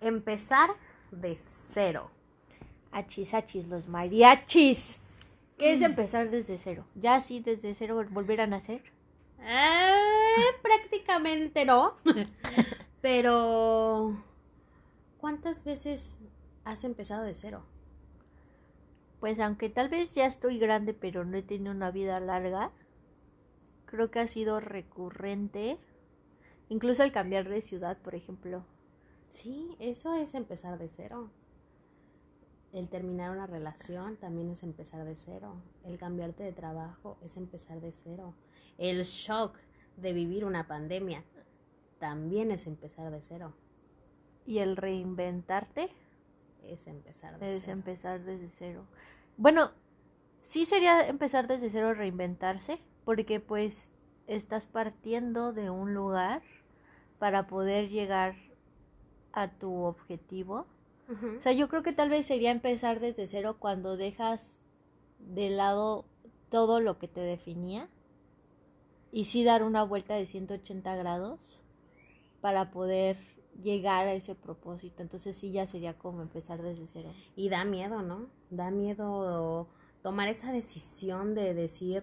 empezar de cero. Achis, achis, los mariachis. ¿Qué es empezar desde cero? ¿Ya sí desde cero volver a nacer? Eh, prácticamente no. Pero, ¿cuántas veces has empezado de cero? Pues aunque tal vez ya estoy grande, pero no he tenido una vida larga, creo que ha sido recurrente. Incluso al cambiar de ciudad, por ejemplo. Sí, eso es empezar de cero. El terminar una relación también es empezar de cero. El cambiarte de trabajo es empezar de cero. El shock de vivir una pandemia también es empezar de cero. ¿Y el reinventarte? Es empezar de es cero. empezar desde cero. Bueno, sí sería empezar desde cero reinventarse, porque pues estás partiendo de un lugar para poder llegar a tu objetivo. O sea, yo creo que tal vez sería empezar desde cero cuando dejas de lado todo lo que te definía y sí dar una vuelta de 180 grados para poder llegar a ese propósito. Entonces sí ya sería como empezar desde cero. Y da miedo, ¿no? Da miedo tomar esa decisión de decir,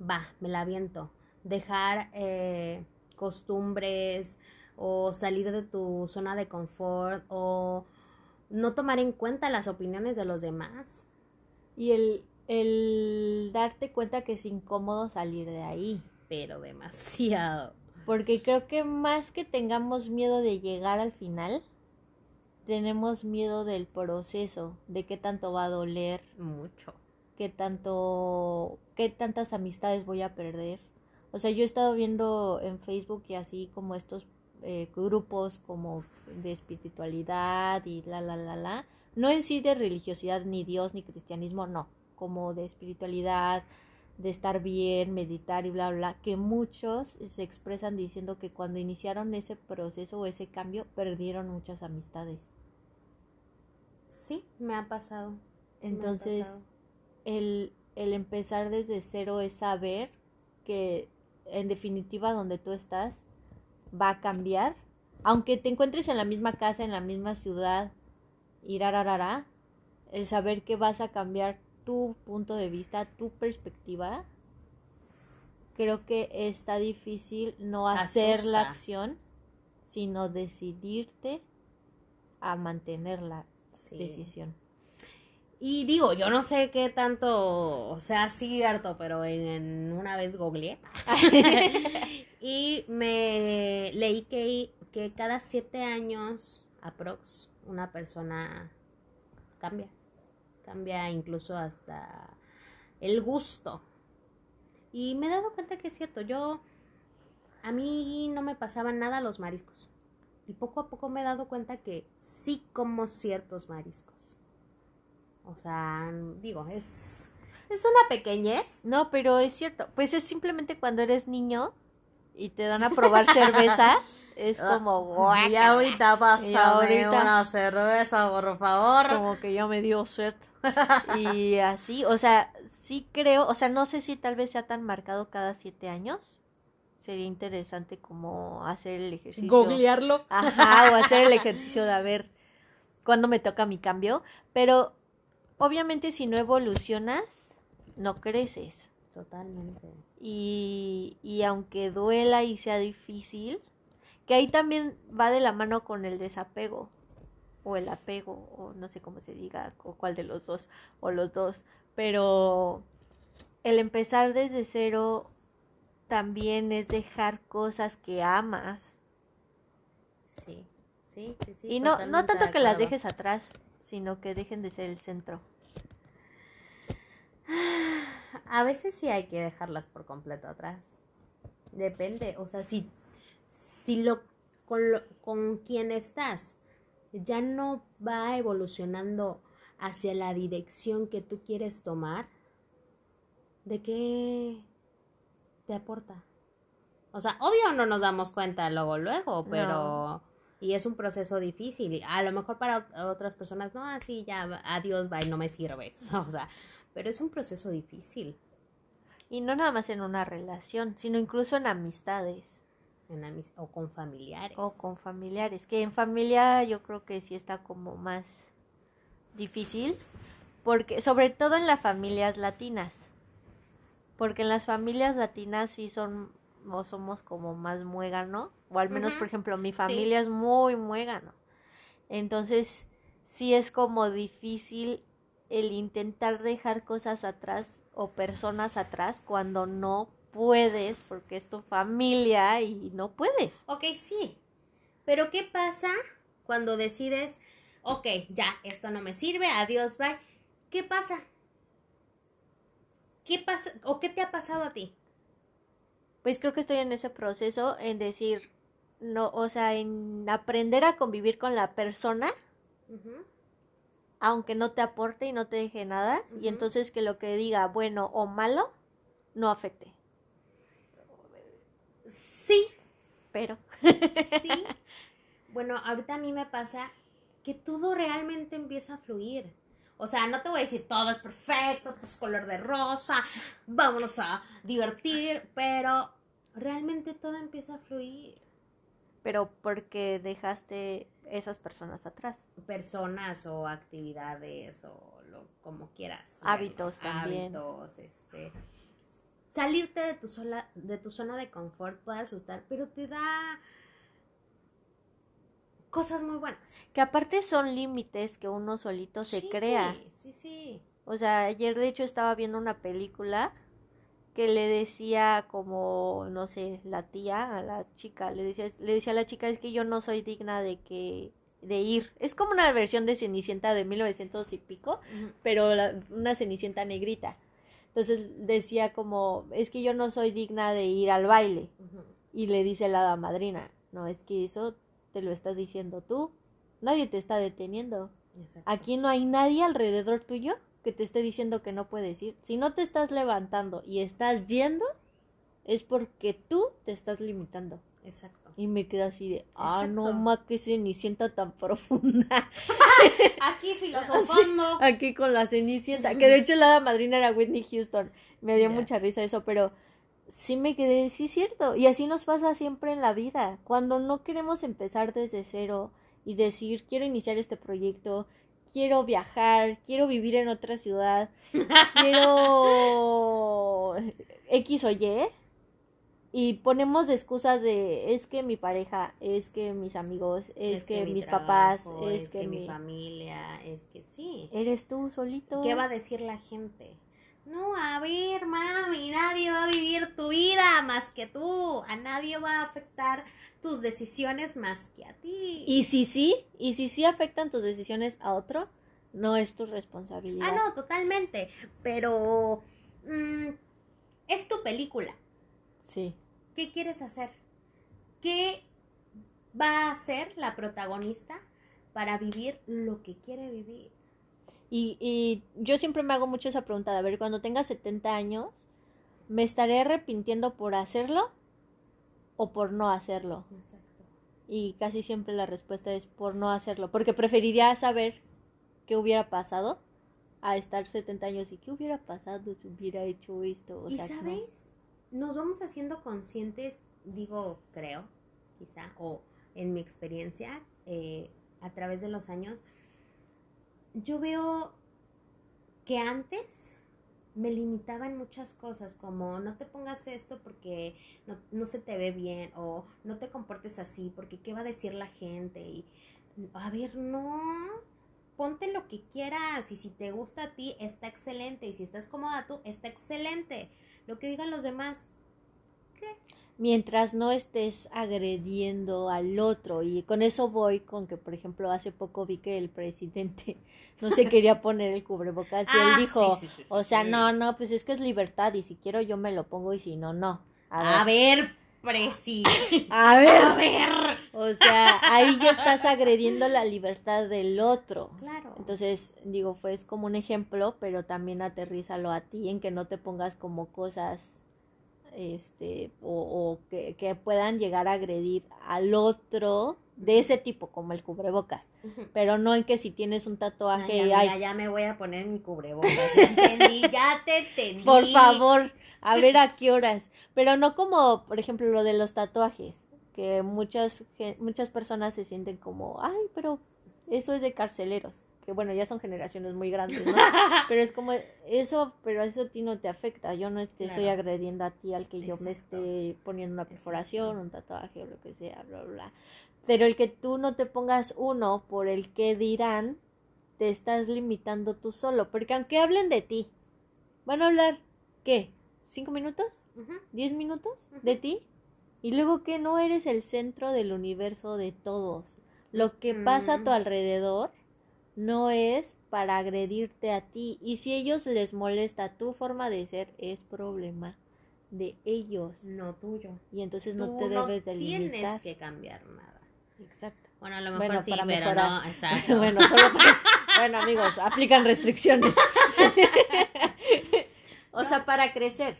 va, me la aviento. Dejar eh, costumbres o salir de tu zona de confort o no tomar en cuenta las opiniones de los demás. Y el, el darte cuenta que es incómodo salir de ahí. Pero demasiado. Porque creo que más que tengamos miedo de llegar al final, tenemos miedo del proceso, de qué tanto va a doler, Mucho. qué tanto, qué tantas amistades voy a perder. O sea, yo he estado viendo en Facebook y así como estos eh, grupos como de espiritualidad y la, la, la, la. No en sí de religiosidad, ni Dios, ni cristianismo, no. Como de espiritualidad, de estar bien, meditar y bla, bla, que muchos se expresan diciendo que cuando iniciaron ese proceso o ese cambio, perdieron muchas amistades. Sí, me ha pasado. ha Entonces, pasado. el, el empezar desde cero es saber que en definitiva donde tú estás va a cambiar. Aunque te encuentres en la misma casa, en la misma ciudad, y rararara, el saber que vas a cambiar tu punto de vista, tu perspectiva, creo que está difícil no hacer la acción, sino decidirte a mantener la Sí. decisión. Y digo, yo no sé qué tanto, o sea, harto, pero en, en una vez googleé. y me leí que, que cada siete años, aprox, una persona cambia. Cambia incluso hasta el gusto. Y me he dado cuenta que es cierto. Yo, a mí no me pasaban nada los mariscos. Y poco a poco me he dado cuenta que sí como ciertos mariscos. O sea, digo, es, es una pequeñez. No, pero es cierto. Pues es simplemente cuando eres niño y te dan a probar cerveza, es como guácala. Y ahorita ahorita- una cerveza, por favor. como que ya me dio sed. Y así, o sea, sí creo, o sea, no sé si tal vez sea tan marcado cada siete años. Sería interesante como hacer el ejercicio. Googlearlo. Ajá, o hacer el ejercicio de a ver cuándo me toca mi cambio. Pero obviamente si no evolucionas, no creces. Totalmente. Y, y aunque duela y sea difícil, que ahí también va de la mano con el desapego o el apego o no sé cómo se diga o cuál de los dos o los dos, pero el empezar desde cero también es dejar cosas que amas Sí, sí, sí, sí. y no no tanto que las dejes atrás, sino que dejen de ser el centro. A veces sí hay que dejarlas por completo atrás. Depende, o sea, si, si lo con, lo- con quien estás ya no va evolucionando hacia la dirección que tú quieres tomar, ¿de qué te aporta? O sea, obvio no nos damos cuenta luego, luego, pero... No. Y es un proceso difícil. y A lo mejor para ot- otras personas, no, así ya, adiós, bye, no me sirves. O sea, pero es un proceso difícil. Y no nada más en una relación, sino incluso en amistades. En amis- o con familiares. o con familiares, que en familia yo creo que sí está como más difícil, porque sobre todo en las familias latinas, porque en las familias latinas sí son o somos como más muégano, o al menos por ejemplo mi familia es muy muégano, entonces sí es como difícil el intentar dejar cosas atrás o personas atrás cuando no puedes porque es tu familia y no puedes. Ok, sí. Pero ¿qué pasa cuando decides, ok, ya, esto no me sirve, adiós, bye? ¿Qué pasa? ¿Qué pasa o qué te ha pasado a ti? Pues creo que estoy en ese proceso en decir, no, o sea, en aprender a convivir con la persona, Ujú. Aunque no te aporte y no te deje nada, y entonces que lo que diga bueno o malo no afecte. Sí, Pero, sí. Bueno, ahorita a mí me pasa que todo realmente empieza a fluir. O sea, no te voy a decir todo es perfecto, todo es color de rosa, vámonos a divertir, pero realmente todo empieza a fluir. Pero porque dejaste esas personas atrás. personas o actividades o lo como quieras Hábitos también. hábitos este salirte de tu sola, de tu zona de confort puede asustar pero te da cosas muy buenas Que aparte son límites que uno solito se Sí, crea. sí sí O sea, ayer de hecho estaba viendo una película que le decía como, no sé, la tía a la chica, le decía, le decía a la chica, es que yo no soy digna de que, de ir. Es como una versión de Cenicienta de 1900 y pico, pero la- una Cenicienta negrita. Entonces decía como, es que yo no soy digna de ir al baile. Y le dice la hada madrina, no, es que eso te lo estás diciendo tú. Nadie te está deteniendo. Exacto. Aquí no hay nadie alrededor tuyo que te esté diciendo que no puedes ir. Si no te estás levantando y estás yendo, es porque tú te estás limitando. exacto Y me quedo así de, ah, no, ma, que cenicienta tan profunda. aquí filosofando Aquí con la cenicienta. Que de hecho la madrina era Whitney Houston. Me dio mucha risa eso, pero sí me quedé, sí es cierto. Y así nos pasa siempre en la vida. Cuando no queremos empezar desde cero y decir, quiero iniciar este proyecto, quiero viajar, quiero vivir en otra ciudad, quiero X o Y. Y ponemos excusas de es que mi pareja, es que mis amigos, es, que, mi mis papás, trabajo, es, que, mi mi... familia es que sí Eres tú solito. ¿Qué va a decir la gente? No, a ver, mami, nadie va a vivir tu vida más que tú. A nadie va a afectar tus decisiones más que a ti. Y si sí, y si sí afectan tus decisiones a otro, no es tu responsabilidad. Ah, no, totalmente. Pero mm, es tu película. Sí. ¿Qué quieres hacer? ¿Qué va a hacer la protagonista para vivir lo que quiere vivir? Y, y yo siempre me hago mucho esa pregunta de, a ver, cuando tenga 70 años, ¿me estaré arrepintiendo por hacerlo o por no hacerlo? Exacto. Y casi siempre la respuesta es por no hacerlo, porque preferiría saber qué hubiera pasado a estar 70 años y qué hubiera pasado si hubiera hecho esto. O y sea, no. sabes, nos vamos haciendo conscientes, digo, creo, quizá, o en mi experiencia, eh, a través de los años, yo veo que antes me limitaba en muchas cosas, como no te pongas esto porque no, no se te ve bien, o no te comportes así porque qué va a decir la gente, y a ver, no, ponte lo que quieras, y si te gusta a ti, está excelente, y si estás cómoda tú, está excelente, lo que digan los demás, ¿qué? Mientras no estés agrediendo al otro. Y con eso voy con que, por ejemplo, hace poco vi que el presidente no se quería poner el cubrebocas y Ah, él dijo, sí, sí, sí, sí, o sea, no, no, pues es que es libertad y si quiero yo me lo pongo y si no, no. A A ver, ver, presidente. a ver, A ver. o sea, ahí ya estás agrediendo la libertad del otro. Claro. Entonces, digo, fue es como un ejemplo, pero también aterrízalo a ti en que no te pongas como cosas este o, o que, que puedan llegar a agredir al otro de ese tipo, como el cubrebocas, pero no en que si tienes un Ay, tatuaje, ay, ya me voy a poner mi cubrebocas. Ya entendí, ya te entendí. por favor, a ver a qué horas, pero no como, por ejemplo, lo de los tatuajes, que muchas, muchas personas se sienten como, ay, pero eso es de carceleros, que bueno, ya son generaciones muy grandes, ¿no? pero es como, eso, pero eso a ti no te afecta, yo no te estoy agrediendo a ti al que yo me esté poniendo una perforación, Exacto. un tatuaje o lo que sea, bla, bla, bla. Pero el que tú no te pongas uno por el que dirán, te estás limitando tú solo, porque aunque hablen de ti, van a hablar, ¿qué? ¿Cinco minutos? ¿Diez minutos de ti? Y luego que no eres el centro del universo de todos. Lo que pasa a tu Mm. alrededor no es para agredirte a ti. Y si ellos les molesta tu forma de ser, es problema de ellos. No tuyo. Y entonces no te no debes de tienes limitar. que cambiar nada. Exacto. Bueno, a lo mejor Bueno, sí, para pero mejorar. no, exacto. bueno, solo para- bueno, amigos, aplican restricciones. o sea, para crecer.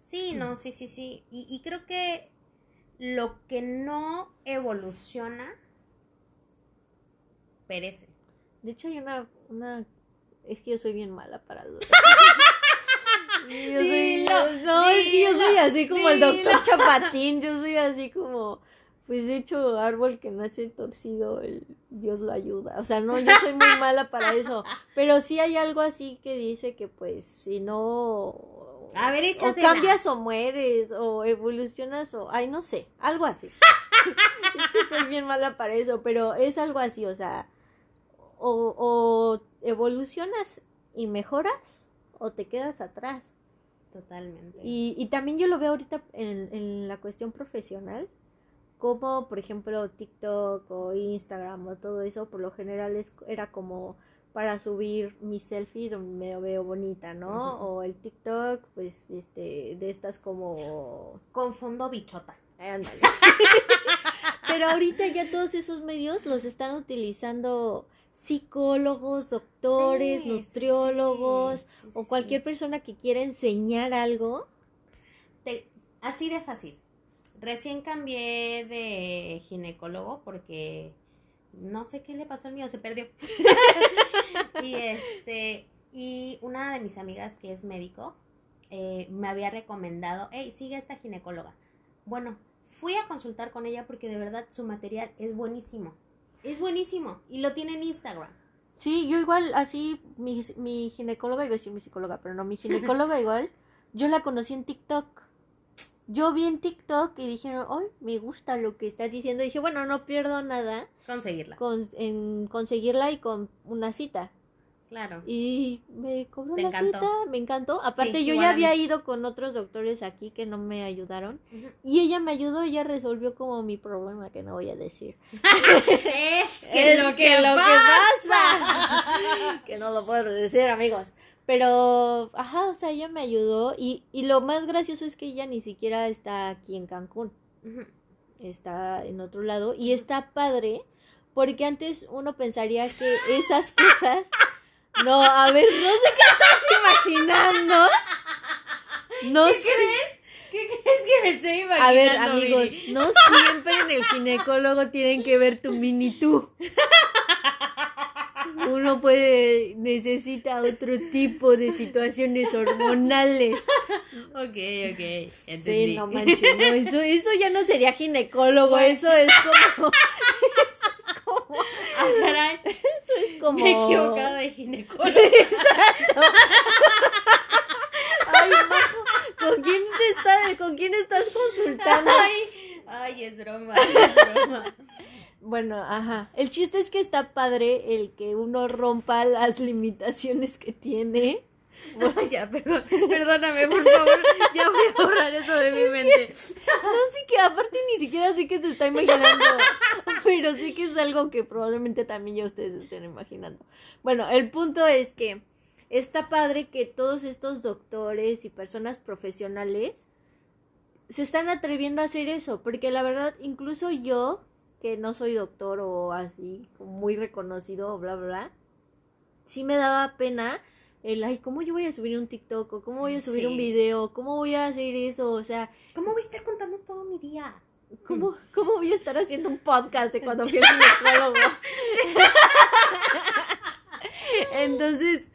Sí, no, sí, sí, sí. Y, y creo que lo que no evoluciona perece. De hecho, hay una, una... Es que yo soy bien mala para los... Yo soy... Dilo, no, es que yo soy así como el doctor. Chapatín. Yo soy así como... Pues de hecho, árbol que nace torcido, el Dios lo ayuda. O sea, no, yo soy muy mala para eso. Pero sí hay algo así que dice que pues si no... A ver, o cambias o mueres, o evolucionas, o... Ay, no sé, algo así. es que soy bien mala para eso, pero es algo así, o sea... O, o evolucionas y mejoras, o te quedas atrás. Totalmente. Y, y también yo lo veo ahorita en, en la cuestión profesional, como por ejemplo TikTok o Instagram o todo eso, por lo general es, era como para subir mi selfie donde me veo bonita, ¿no? O el TikTok, pues, este, de estas como... Confundo bichota. Ándale. Pero ahorita ya todos esos medios los están utilizando psicólogos, doctores, Sí, nutriólogos sí, sí, o cualquier persona que quiera enseñar algo. Te- así de fácil. Recién cambié de ginecólogo porque no sé qué le pasó al mío, se perdió. y este, y una de mis amigas que es médico eh, me había recomendado, hey, sigue a esta ginecóloga. Bueno, fui a consultar con ella porque de verdad su material es buenísimo. Es buenísimo. Y lo tiene en Instagram. Sí, yo igual, así, mi, mi ginecóloga, iba a decir mi psicóloga, pero no, mi ginecóloga igual, yo la conocí en TikTok. Yo vi en TikTok y dijeron, ay, me gusta lo que estás diciendo. Y dije, bueno, no pierdo nada Conseguirla. con, en conseguirla y con una cita. Claro. Y me cobró ¿Te la encantó? cita, me encantó. Aparte, Sí, yo ya había ido con otros doctores aquí que no me ayudaron. Y ella me ayudó, ella resolvió como mi problema que no voy a decir. es que Es lo que que, lo que pasa. que no lo puedo decir, amigos. Pero, ajá, o sea, ella me ayudó. Y, y lo más gracioso es que ella ni siquiera está aquí en Cancún. Está en otro lado. Y está padre. Porque antes uno pensaría que esas cosas. No, a ver, no sé qué estás imaginando. No ¿Qué sé. crees? ¿Qué crees que me estoy imaginando? A ver, amigos, Viri? no siempre en el ginecólogo tienen que ver tu mini tú. Uno puede, necesita otro tipo de situaciones hormonales. Ok, ok. Entendí. Sí, no manches, no, eso, eso ya no sería ginecólogo, eso es como, Ah, eso es como. Me he equivocado de ginecólogo. Exacto. Ay, Majo, ¿con quién te está, con quién estás consultando? Ay, ay, es broma, es broma. Bueno, ajá. El chiste es que está padre el que uno rompa las limitaciones que tiene. Ay, ya, perdón, perdóname, por favor. Ya voy a borrar eso de mi mente. No sé que aparte ni siquiera sé que se está imaginando, pero sí que es algo que probablemente también ya ustedes estén imaginando. Bueno, el punto es que está padre que todos estos doctores y personas profesionales se están atreviendo a hacer eso, porque la verdad, incluso yo, que no soy doctor o así, muy reconocido bla, bla, bla, sí me daba pena el, ay, ¿cómo yo voy a subir un TikTok? ¿O cómo voy a subir Sí. un video? ¿Cómo voy a hacer eso? O sea, ¿Cómo voy a estar contando todo mi día? ¿Cómo, ¿Cómo voy a estar haciendo un podcast de cuando fui al ginecólogo? Entonces,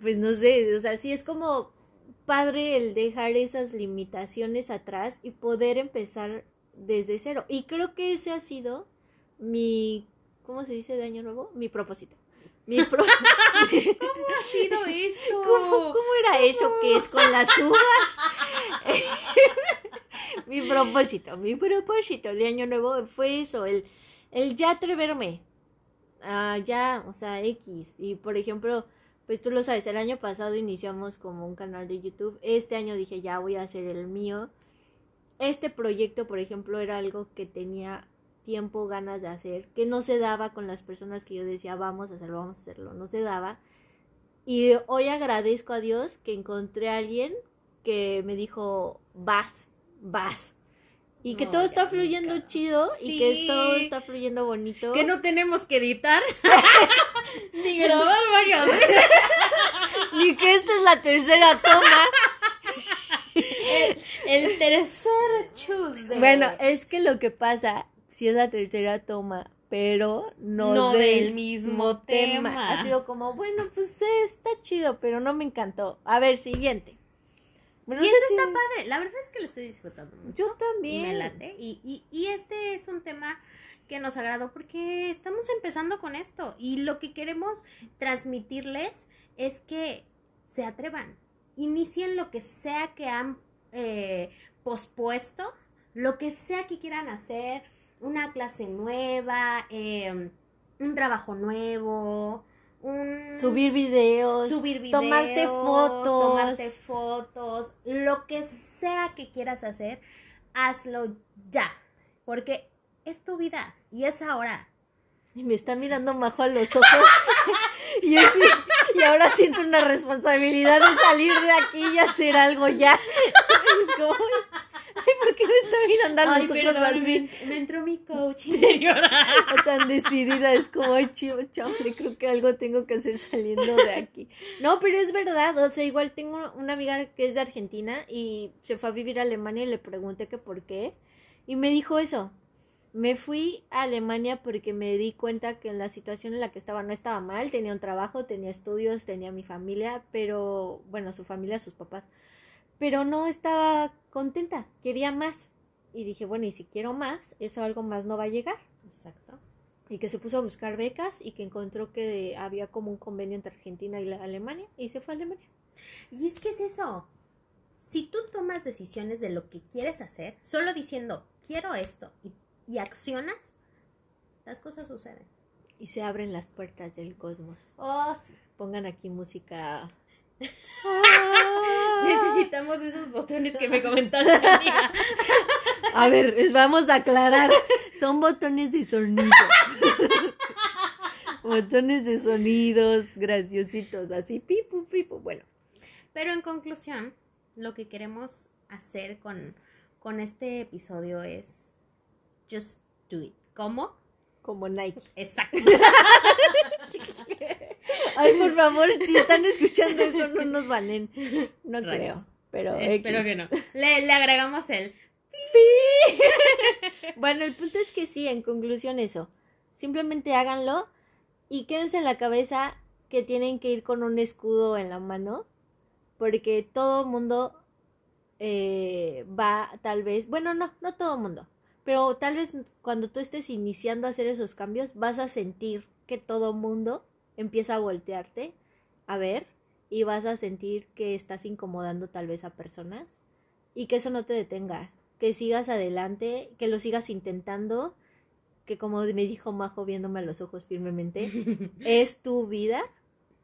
pues no sé, o sea, sí es como padre el dejar esas limitaciones atrás y poder empezar desde cero. Y creo que ese ha sido mi, ¿cómo se dice de año nuevo? Mi propósito. Mi pro- ¿Cómo ha sido esto? ¿Cómo, cómo era eso que es con las uvas? Mi propósito, mi propósito de año nuevo fue eso, el, el ya atreverme. Ah, ya, o sea, X. Y por ejemplo, pues tú lo sabes, el año pasado iniciamos como un canal de YouTube. Este año dije, ya voy a hacer el mío. Este proyecto, por ejemplo, era algo que tenía tiempo, ganas de hacer, que no se daba con las personas que yo decía, vamos a hacerlo, vamos a hacerlo, no se daba. Y hoy agradezco a Dios que encontré a alguien que me dijo, vas, vas. Y que No, todo está fluyendo chido y que todo está fluyendo bonito. Que no tenemos que editar ni grabar varias veces. Ni que esta es la tercera toma. El tercer Tuesday. Bueno, es que lo que pasa, si es la tercera toma, pero no, No del, del mismo mismo tema. tema. Ha sido como, bueno, pues eh, está chido, pero no me encantó. A ver, siguiente. Bueno, y no eso si- está padre. La verdad es que lo estoy disfrutando mucho. Yo también. Me late. Y, y, y este es un tema que nos agradó porque estamos empezando con esto. Y lo que queremos transmitirles es que se atrevan. Inicien lo que sea que han eh, pospuesto, lo que sea que quieran hacer, una clase nueva, eh, un trabajo nuevo, un Subir videos. subir videos, tomarte fotos. tomarte fotos, lo que sea que quieras hacer, hazlo ya, porque es tu vida y es ahora. Y me está mirando Majo a los ojos. y, ahora siento una responsabilidad de salir de aquí y hacer algo ya. es como, ay, ¿por qué me está mirando a los ojos así? me, me entró mi coach interior. Tan decidida, es como, ay, chivo, chafle, creo que algo tengo que hacer saliendo de aquí. No, pero es verdad, o sea, igual tengo una amiga que es de Argentina y se fue a vivir a Alemania y le pregunté que por qué. Y me dijo eso, me fui a Alemania porque me di cuenta que en la situación en la que estaba no estaba mal, tenía un trabajo, tenía estudios, tenía mi familia, pero, bueno, su familia, sus papás, pero no estaba contenta, quería más. Y dije, bueno, y si quiero más, eso algo más no va a llegar Exacto. y que se puso a buscar becas y que encontró que había como un convenio entre Argentina y la Alemania y se fue a Alemania. Y es que es eso. Si tú tomas decisiones de lo que quieres hacer, solo diciendo quiero esto y, y accionas, las cosas suceden. Y se abren las puertas del cosmos. Oh, sí. Pongan aquí música. Necesitamos esos botones que me comentaste. amiga. A ver, les vamos a aclarar. Son botones de sonido. botones de sonidos graciositos, así pipu pipu. Bueno, Pero en conclusión, lo que queremos hacer con, con este episodio es just do it. ¿Cómo? como Nike. Exacto. Ay, por favor, si están escuchando eso, no nos valen. No Rayos. creo. Pero Espero X. que no. Le, le agregamos el. Bueno, el punto es que sí, en conclusión eso. Simplemente háganlo y quédense en la cabeza que tienen que ir con un escudo en la mano porque todo mundo eh, va tal vez, bueno, no, no todo mundo, pero tal vez cuando tú estés iniciando a hacer esos cambios vas a sentir que todo mundo empieza a voltearte a ver y vas a sentir que estás incomodando tal vez a personas y que eso no te detenga, que sigas adelante, que lo sigas intentando, que como me dijo Majo viéndome a los ojos firmemente, es tu vida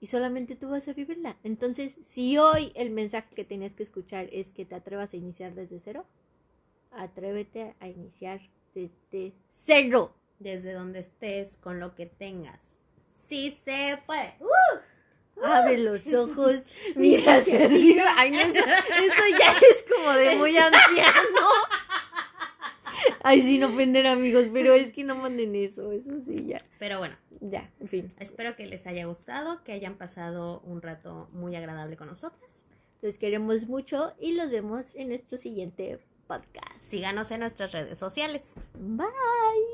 y solamente tú vas a vivirla. Entonces, si hoy el mensaje que tenías que escuchar es que te atrevas a iniciar desde cero, atrévete a iniciar desde cero. Desde donde estés, con lo que tengas. Sí se puede. Abre los ojos, mira hacia arriba. Ay, no, eso, eso ya es como de muy anciano. Ay, sin ofender amigos, pero es que no manden eso, eso sí, ya. Pero bueno, Ya, en fin. espero que les haya gustado, que hayan pasado un rato muy agradable con nosotras. Los queremos mucho y los vemos en nuestro siguiente podcast. Síganos en nuestras redes sociales. Bye.